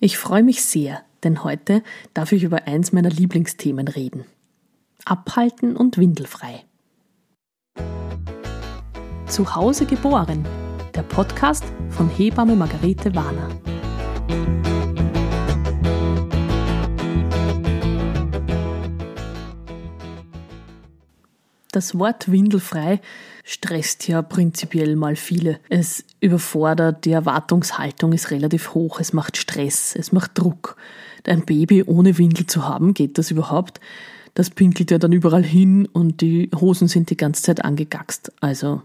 Ich freue mich sehr, denn heute darf ich über eins meiner Lieblingsthemen reden. Abhalten und windelfrei. Zu Hause geboren. Der Podcast von Hebamme Margarete Warner. Das Wort windelfrei stresst ja prinzipiell mal viele. Es überfordert, die Erwartungshaltung ist relativ hoch, es macht Stress, es macht Druck. Ein Baby ohne Windel zu haben, geht das überhaupt? Das pinkelt ja dann überall hin und die Hosen sind die ganze Zeit angegackst. Also,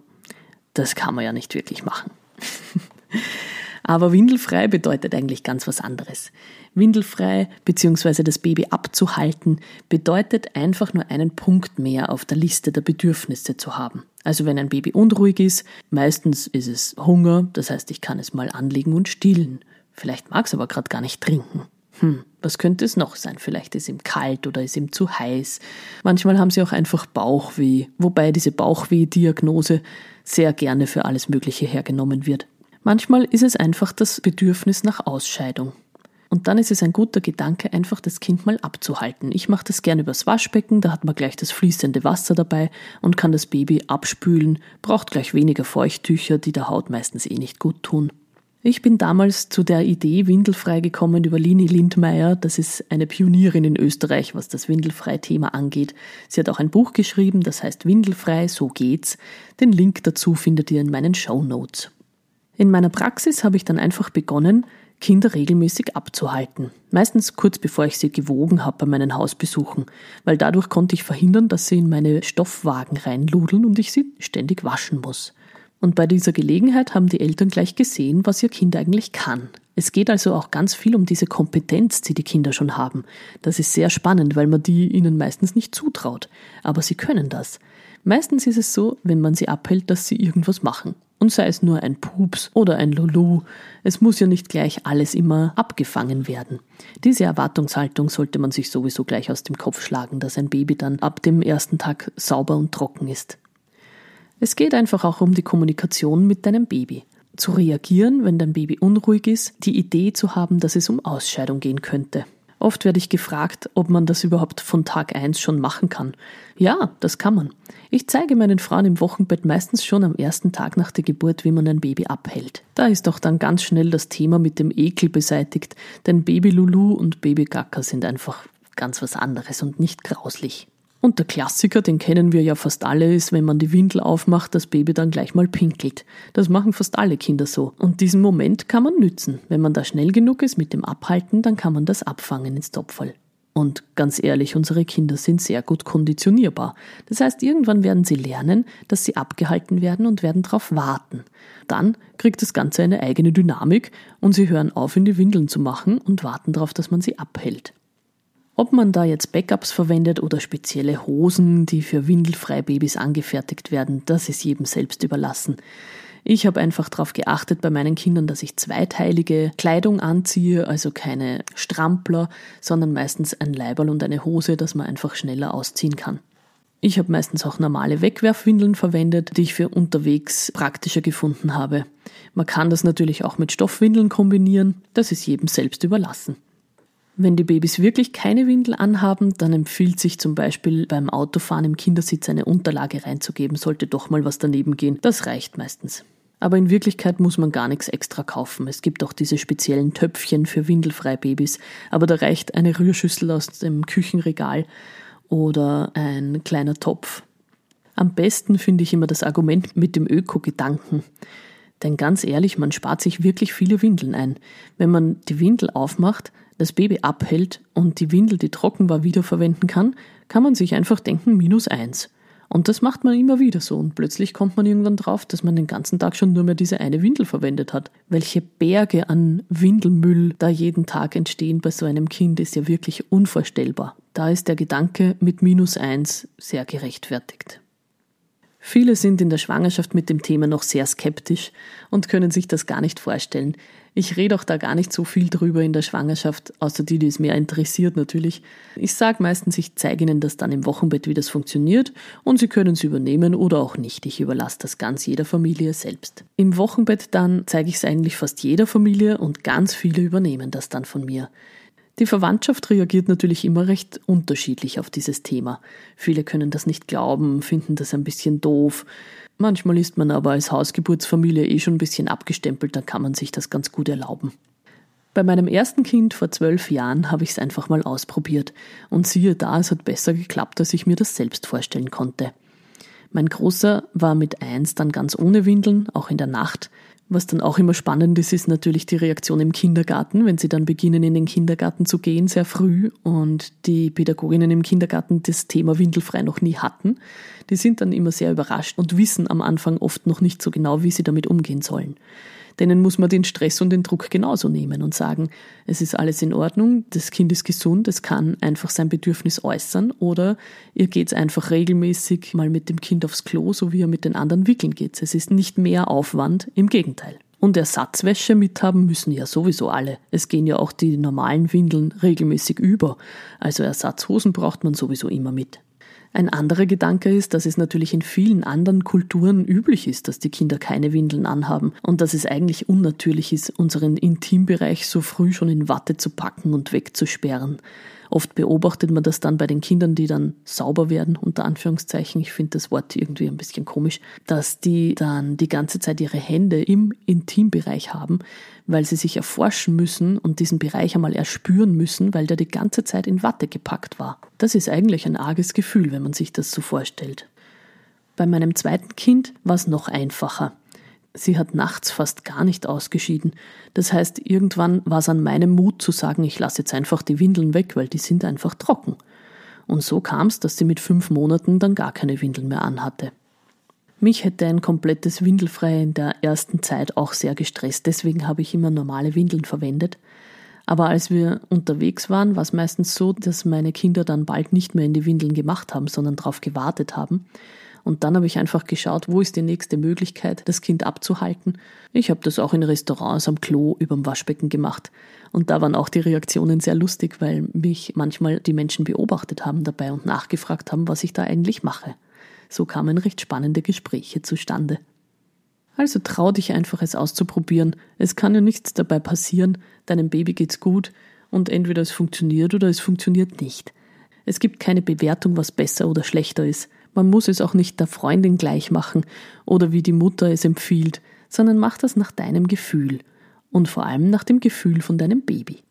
das kann man ja nicht wirklich machen. Aber windelfrei bedeutet eigentlich ganz was anderes. Windelfrei bzw. das Baby abzuhalten bedeutet einfach nur einen Punkt mehr auf der Liste der Bedürfnisse zu haben. Also wenn ein Baby unruhig ist, meistens ist es Hunger, das heißt, ich kann es mal anlegen und stillen. Vielleicht mag es aber gerade gar nicht trinken. Hm, was könnte es noch sein? Vielleicht ist ihm kalt oder ist ihm zu heiß. Manchmal haben sie auch einfach Bauchweh, wobei diese Bauchweh-Diagnose sehr gerne für alles Mögliche hergenommen wird. Manchmal ist es einfach das Bedürfnis nach Ausscheidung. Und dann ist es ein guter Gedanke, einfach das Kind mal abzuhalten. Ich mache das gerne übers Waschbecken, da hat man gleich das fließende Wasser dabei und kann das Baby abspülen, braucht gleich weniger Feuchttücher, die der Haut meistens eh nicht gut tun. Ich bin damals zu der Idee windelfrei gekommen über Lini Lindmeier. Das ist eine Pionierin in Österreich, was das Windelfrei-Thema angeht. Sie hat auch ein Buch geschrieben, das heißt Windelfrei, so geht's. Den Link dazu findet ihr in meinen Show Notes. In meiner Praxis habe ich dann einfach begonnen, Kinder regelmäßig abzuhalten. Meistens kurz bevor ich sie gewogen habe bei meinen Hausbesuchen, weil dadurch konnte ich verhindern, dass sie in meine Stoffwagen reinludeln und ich sie ständig waschen muss. Und bei dieser Gelegenheit haben die Eltern gleich gesehen, was ihr Kind eigentlich kann. Es geht also auch ganz viel um diese Kompetenz, die die Kinder schon haben. Das ist sehr spannend, weil man die ihnen meistens nicht zutraut. Aber sie können das. Meistens ist es so, wenn man sie abhält, dass sie irgendwas machen. Und sei es nur ein Pups oder ein Lulu, es muss ja nicht gleich alles immer abgefangen werden. Diese Erwartungshaltung sollte man sich sowieso gleich aus dem Kopf schlagen, dass ein Baby dann ab dem ersten Tag sauber und trocken ist. Es geht einfach auch um die Kommunikation mit deinem Baby. Zu reagieren, wenn dein Baby unruhig ist, die Idee zu haben, dass es um Ausscheidung gehen könnte. Oft werde ich gefragt, ob man das überhaupt von Tag 1 schon machen kann. Ja, das kann man. Ich zeige meinen Frauen im Wochenbett meistens schon am ersten Tag nach der Geburt, wie man ein Baby abhält. Da ist doch dann ganz schnell das Thema mit dem Ekel beseitigt, denn Baby Lulu und Baby Gacker sind einfach ganz was anderes und nicht grauslich. Und der Klassiker, den kennen wir ja fast alle, ist, wenn man die Windel aufmacht, das Baby dann gleich mal pinkelt. Das machen fast alle Kinder so. Und diesen Moment kann man nützen. Wenn man da schnell genug ist mit dem Abhalten, dann kann man das abfangen ins Topfall. Und ganz ehrlich, unsere Kinder sind sehr gut konditionierbar. Das heißt, irgendwann werden sie lernen, dass sie abgehalten werden und werden darauf warten. Dann kriegt das Ganze eine eigene Dynamik und sie hören auf, in die Windeln zu machen und warten darauf, dass man sie abhält. Ob man da jetzt Backups verwendet oder spezielle Hosen, die für windelfreie Babys angefertigt werden, das ist jedem selbst überlassen. Ich habe einfach darauf geachtet bei meinen Kindern, dass ich zweiteilige Kleidung anziehe, also keine Strampler, sondern meistens ein Leiberl und eine Hose, dass man einfach schneller ausziehen kann. Ich habe meistens auch normale Wegwerfwindeln verwendet, die ich für unterwegs praktischer gefunden habe. Man kann das natürlich auch mit Stoffwindeln kombinieren, das ist jedem selbst überlassen. Wenn die Babys wirklich keine Windel anhaben, dann empfiehlt sich zum Beispiel beim Autofahren im Kindersitz eine Unterlage reinzugeben, sollte doch mal was daneben gehen. Das reicht meistens. Aber in Wirklichkeit muss man gar nichts extra kaufen. Es gibt auch diese speziellen Töpfchen für windelfreie Babys, aber da reicht eine Rührschüssel aus dem Küchenregal oder ein kleiner Topf. Am besten finde ich immer das Argument mit dem Öko-Gedanken. Denn ganz ehrlich, man spart sich wirklich viele Windeln ein. Wenn man die Windel aufmacht, das Baby abhält und die Windel, die trocken war, wiederverwenden kann, kann man sich einfach denken, minus eins. Und das macht man immer wieder so. Und plötzlich kommt man irgendwann drauf, dass man den ganzen Tag schon nur mehr diese eine Windel verwendet hat. Welche Berge an Windelmüll da jeden Tag entstehen bei so einem Kind, ist ja wirklich unvorstellbar. Da ist der Gedanke mit minus eins sehr gerechtfertigt. Viele sind in der Schwangerschaft mit dem Thema noch sehr skeptisch und können sich das gar nicht vorstellen. Ich rede auch da gar nicht so viel drüber in der Schwangerschaft, außer die, die es mehr interessiert natürlich. Ich sage meistens, ich zeige Ihnen das dann im Wochenbett, wie das funktioniert und Sie können es übernehmen oder auch nicht. Ich überlasse das ganz jeder Familie selbst. Im Wochenbett dann zeige ich es eigentlich fast jeder Familie und ganz viele übernehmen das dann von mir. Die Verwandtschaft reagiert natürlich immer recht unterschiedlich auf dieses Thema. Viele können das nicht glauben, finden das ein bisschen doof. Manchmal ist man aber als Hausgeburtsfamilie eh schon ein bisschen abgestempelt, da kann man sich das ganz gut erlauben. Bei meinem ersten Kind vor zwölf Jahren habe ich es einfach mal ausprobiert und siehe da, es hat besser geklappt, als ich mir das selbst vorstellen konnte. Mein Großer war mit eins dann ganz ohne Windeln, auch in der Nacht. Was dann auch immer spannend ist, ist natürlich die Reaktion im Kindergarten, wenn sie dann beginnen, in den Kindergarten zu gehen, sehr früh und die Pädagoginnen im Kindergarten das Thema windelfrei noch nie hatten. Die sind dann immer sehr überrascht und wissen am Anfang oft noch nicht so genau, wie sie damit umgehen sollen denen muss man den Stress und den Druck genauso nehmen und sagen, es ist alles in Ordnung, das Kind ist gesund, es kann einfach sein Bedürfnis äußern oder ihr geht's einfach regelmäßig mal mit dem Kind aufs Klo, so wie ihr mit den anderen wickeln geht. Es ist nicht mehr Aufwand, im Gegenteil. Und Ersatzwäsche mithaben müssen ja sowieso alle. Es gehen ja auch die normalen Windeln regelmäßig über. Also Ersatzhosen braucht man sowieso immer mit. Ein anderer Gedanke ist, dass es natürlich in vielen anderen Kulturen üblich ist, dass die Kinder keine Windeln anhaben und dass es eigentlich unnatürlich ist, unseren Intimbereich so früh schon in Watte zu packen und wegzusperren. Oft beobachtet man das dann bei den Kindern, die dann sauber werden, unter Anführungszeichen. Ich finde das Wort irgendwie ein bisschen komisch, dass die dann die ganze Zeit ihre Hände im Intimbereich haben, weil sie sich erforschen müssen und diesen Bereich einmal erspüren müssen, weil der die ganze Zeit in Watte gepackt war. Das ist eigentlich ein arges Gefühl, wenn man sich das so vorstellt. Bei meinem zweiten Kind war es noch einfacher. Sie hat nachts fast gar nicht ausgeschieden. Das heißt, irgendwann war es an meinem Mut zu sagen, ich lasse jetzt einfach die Windeln weg, weil die sind einfach trocken. Und so kam es, dass sie mit fünf Monaten dann gar keine Windeln mehr anhatte. Mich hätte ein komplettes Windelfrei in der ersten Zeit auch sehr gestresst, deswegen habe ich immer normale Windeln verwendet. Aber als wir unterwegs waren, war es meistens so, dass meine Kinder dann bald nicht mehr in die Windeln gemacht haben, sondern darauf gewartet haben. Und dann habe ich einfach geschaut, wo ist die nächste Möglichkeit, das Kind abzuhalten. Ich habe das auch in Restaurants am Klo überm Waschbecken gemacht. Und da waren auch die Reaktionen sehr lustig, weil mich manchmal die Menschen beobachtet haben dabei und nachgefragt haben, was ich da eigentlich mache. So kamen recht spannende Gespräche zustande. Also trau dich einfach, es auszuprobieren. Es kann ja nichts dabei passieren. Deinem Baby geht's gut und entweder es funktioniert oder es funktioniert nicht. Es gibt keine Bewertung, was besser oder schlechter ist. Man muss es auch nicht der Freundin gleich machen oder wie die Mutter es empfiehlt, sondern mach das nach deinem Gefühl und vor allem nach dem Gefühl von deinem Baby.